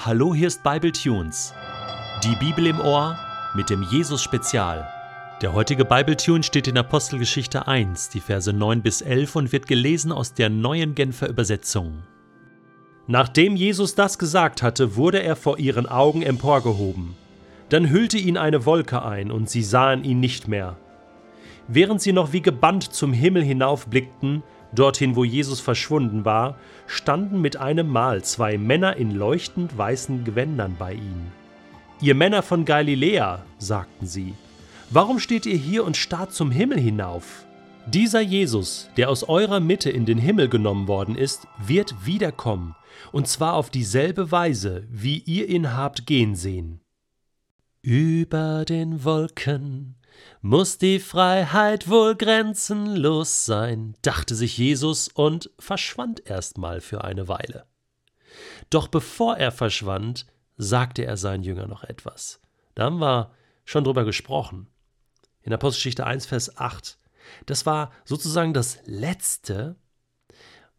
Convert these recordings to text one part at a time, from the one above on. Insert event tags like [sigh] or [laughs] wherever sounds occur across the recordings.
Hallo, hier ist Bible Tunes. Die Bibel im Ohr mit dem Jesus Spezial. Der heutige Bible Tune steht in Apostelgeschichte 1, die Verse 9 bis 11 und wird gelesen aus der neuen Genfer Übersetzung. Nachdem Jesus das gesagt hatte, wurde er vor ihren Augen emporgehoben. Dann hüllte ihn eine Wolke ein und sie sahen ihn nicht mehr. Während sie noch wie gebannt zum Himmel hinaufblickten, Dorthin, wo Jesus verschwunden war, standen mit einem Mal zwei Männer in leuchtend weißen Gewändern bei ihnen. Ihr Männer von Galiläa, sagten sie, warum steht ihr hier und starrt zum Himmel hinauf? Dieser Jesus, der aus eurer Mitte in den Himmel genommen worden ist, wird wiederkommen, und zwar auf dieselbe Weise, wie ihr ihn habt gehen sehen. Über den Wolken muss die Freiheit wohl grenzenlos sein, dachte sich Jesus und verschwand erstmal für eine Weile. Doch bevor er verschwand, sagte er seinen Jüngern noch etwas. Da haben wir schon drüber gesprochen. In Apostelgeschichte 1, Vers 8. Das war sozusagen das Letzte,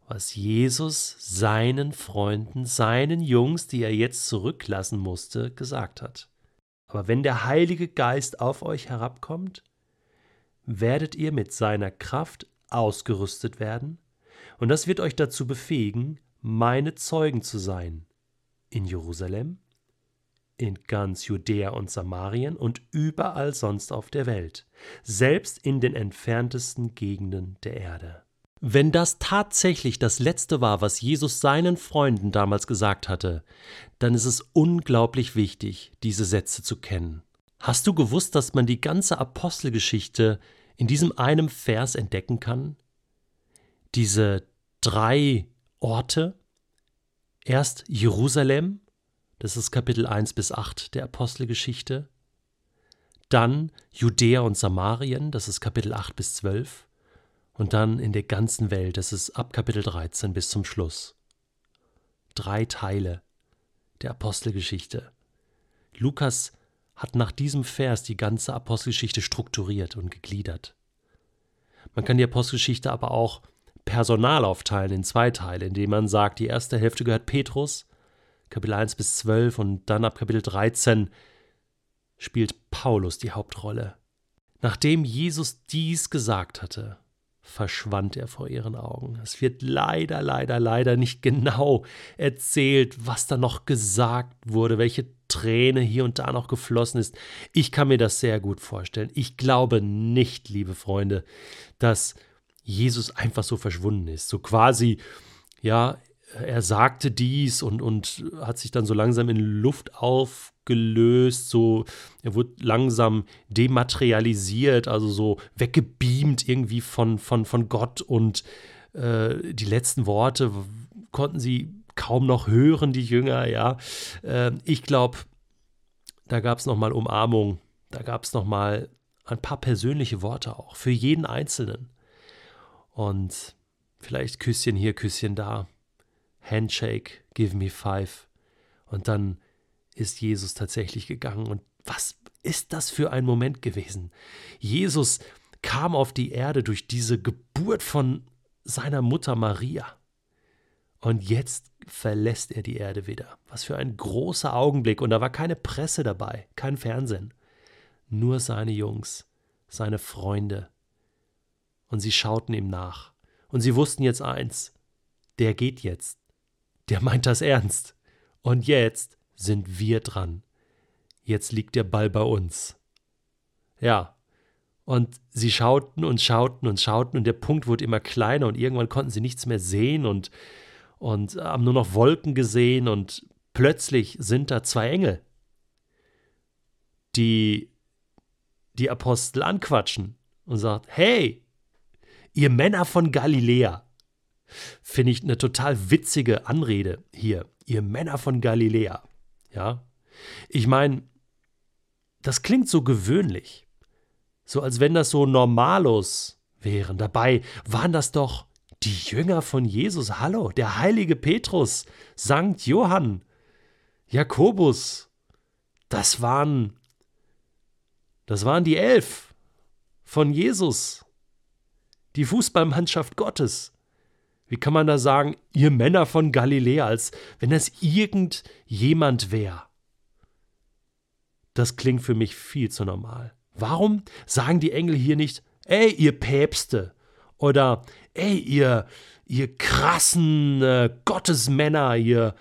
was Jesus seinen Freunden, seinen Jungs, die er jetzt zurücklassen musste, gesagt hat. Aber wenn der Heilige Geist auf euch herabkommt, werdet ihr mit seiner Kraft ausgerüstet werden, und das wird euch dazu befähigen, meine Zeugen zu sein. In Jerusalem, in ganz Judäa und Samarien und überall sonst auf der Welt, selbst in den entferntesten Gegenden der Erde. Wenn das tatsächlich das Letzte war, was Jesus seinen Freunden damals gesagt hatte, dann ist es unglaublich wichtig, diese Sätze zu kennen. Hast du gewusst, dass man die ganze Apostelgeschichte in diesem einen Vers entdecken kann? Diese drei Orte. Erst Jerusalem, das ist Kapitel 1 bis 8 der Apostelgeschichte. Dann Judäa und Samarien, das ist Kapitel 8 bis 12 und dann in der ganzen Welt. Das ist ab Kapitel 13 bis zum Schluss. Drei Teile der Apostelgeschichte. Lukas hat nach diesem Vers die ganze Apostelgeschichte strukturiert und gegliedert. Man kann die Apostelgeschichte aber auch personal aufteilen in zwei Teile, indem man sagt, die erste Hälfte gehört Petrus, Kapitel 1 bis 12 und dann ab Kapitel 13 spielt Paulus die Hauptrolle. Nachdem Jesus dies gesagt hatte, verschwand er vor ihren Augen. Es wird leider, leider, leider nicht genau erzählt, was da noch gesagt wurde, welche Träne hier und da noch geflossen ist. Ich kann mir das sehr gut vorstellen. Ich glaube nicht, liebe Freunde, dass Jesus einfach so verschwunden ist. So quasi, ja, er sagte dies und, und hat sich dann so langsam in Luft aufgelöst, so er wurde langsam dematerialisiert, also so weggebeamt irgendwie von, von, von Gott und äh, die letzten Worte konnten sie kaum noch hören, die Jünger, ja. Äh, ich glaube, da gab es nochmal Umarmung, da gab es nochmal ein paar persönliche Worte auch für jeden Einzelnen. Und vielleicht Küsschen hier, Küsschen da. Handshake, give me five. Und dann ist Jesus tatsächlich gegangen. Und was ist das für ein Moment gewesen? Jesus kam auf die Erde durch diese Geburt von seiner Mutter Maria. Und jetzt verlässt er die Erde wieder. Was für ein großer Augenblick. Und da war keine Presse dabei, kein Fernsehen. Nur seine Jungs, seine Freunde. Und sie schauten ihm nach. Und sie wussten jetzt eins, der geht jetzt der meint das ernst. Und jetzt sind wir dran. Jetzt liegt der Ball bei uns. Ja. Und sie schauten und schauten und schauten und der Punkt wurde immer kleiner und irgendwann konnten sie nichts mehr sehen und, und haben nur noch Wolken gesehen und plötzlich sind da zwei Engel, die die Apostel anquatschen und sagt, hey, ihr Männer von Galiläa, Finde ich eine total witzige Anrede hier. Ihr Männer von Galiläa. Ja. Ich meine, das klingt so gewöhnlich. So als wenn das so Normalos wären. Dabei waren das doch die Jünger von Jesus. Hallo, der heilige Petrus, Sankt Johann, Jakobus. Das waren, das waren die Elf von Jesus. Die Fußballmannschaft Gottes. Wie kann man da sagen, ihr Männer von Galiläa, als wenn das irgendjemand wäre? Das klingt für mich viel zu normal. Warum sagen die Engel hier nicht, ey, ihr Päpste oder ey, ihr, ihr krassen äh, Gottesmänner, ihr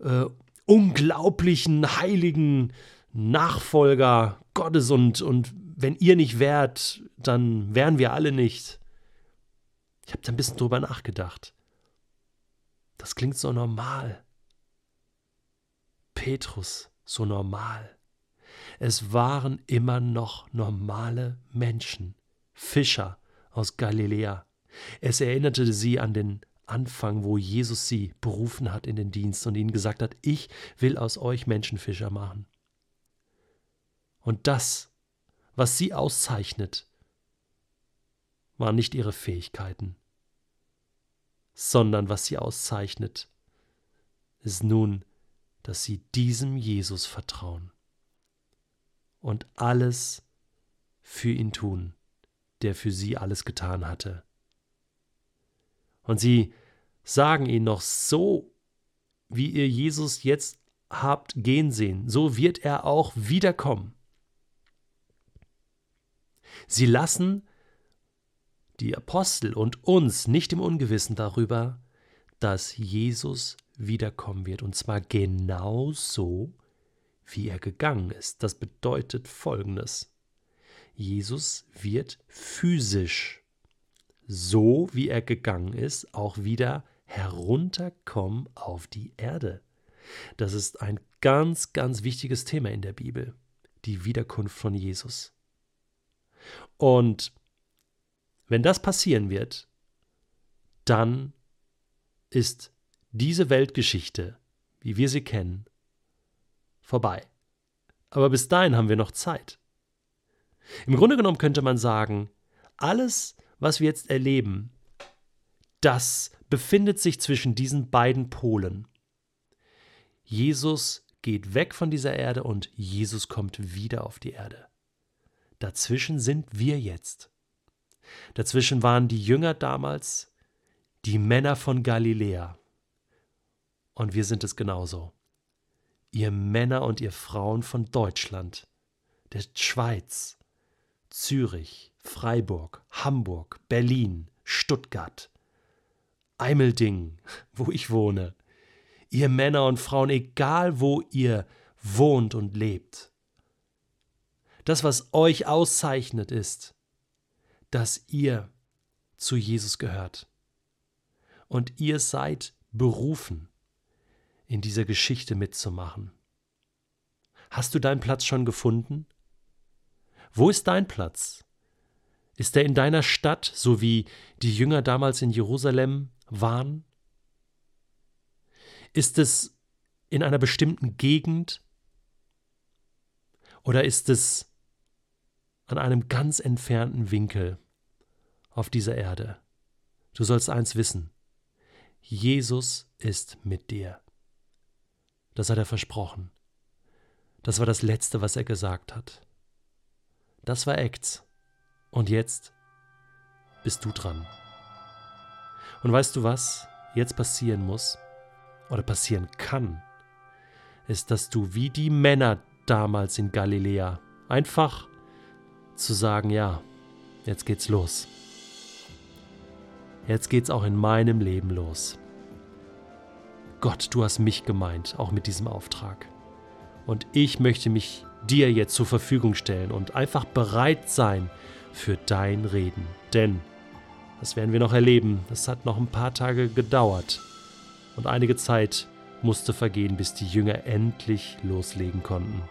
äh, unglaublichen heiligen Nachfolger Gottes und, und wenn ihr nicht wärt, dann wären wir alle nicht. Ich habe da ein bisschen drüber nachgedacht. Das klingt so normal. Petrus, so normal. Es waren immer noch normale Menschen, Fischer aus Galiläa. Es erinnerte sie an den Anfang, wo Jesus sie berufen hat in den Dienst und ihnen gesagt hat, ich will aus euch Menschenfischer machen. Und das, was sie auszeichnet, waren nicht ihre Fähigkeiten, sondern was sie auszeichnet, ist nun, dass sie diesem Jesus vertrauen und alles für ihn tun, der für sie alles getan hatte. Und sie sagen ihn noch so, wie ihr Jesus jetzt habt gehen sehen, so wird er auch wiederkommen. Sie lassen die Apostel und uns nicht im Ungewissen darüber, dass Jesus wiederkommen wird, und zwar genauso, wie er gegangen ist. Das bedeutet Folgendes. Jesus wird physisch, so wie er gegangen ist, auch wieder herunterkommen auf die Erde. Das ist ein ganz, ganz wichtiges Thema in der Bibel, die Wiederkunft von Jesus. Und wenn das passieren wird, dann ist diese Weltgeschichte, wie wir sie kennen, vorbei. Aber bis dahin haben wir noch Zeit. Im Grunde genommen könnte man sagen, alles, was wir jetzt erleben, das befindet sich zwischen diesen beiden Polen. Jesus geht weg von dieser Erde und Jesus kommt wieder auf die Erde. Dazwischen sind wir jetzt. Dazwischen waren die Jünger damals, die Männer von Galiläa. Und wir sind es genauso ihr Männer und ihr Frauen von Deutschland, der Schweiz, Zürich, Freiburg, Hamburg, Berlin, Stuttgart, Eimelding, [laughs] wo ich wohne, ihr Männer und Frauen, egal wo ihr wohnt und lebt. Das, was euch auszeichnet, ist, dass ihr zu Jesus gehört. Und ihr seid berufen, in dieser Geschichte mitzumachen. Hast du deinen Platz schon gefunden? Wo ist dein Platz? Ist er in deiner Stadt, so wie die Jünger damals in Jerusalem waren? Ist es in einer bestimmten Gegend? Oder ist es an einem ganz entfernten Winkel auf dieser Erde? Du sollst eins wissen. Jesus ist mit dir. Das hat er versprochen. Das war das Letzte, was er gesagt hat. Das war Acts. Und jetzt bist du dran. Und weißt du was jetzt passieren muss oder passieren kann, ist, dass du wie die Männer damals in Galiläa einfach zu sagen, ja, jetzt geht's los. Jetzt geht's auch in meinem Leben los. Gott, du hast mich gemeint, auch mit diesem Auftrag. Und ich möchte mich dir jetzt zur Verfügung stellen und einfach bereit sein für dein Reden. Denn, das werden wir noch erleben, es hat noch ein paar Tage gedauert und einige Zeit musste vergehen, bis die Jünger endlich loslegen konnten.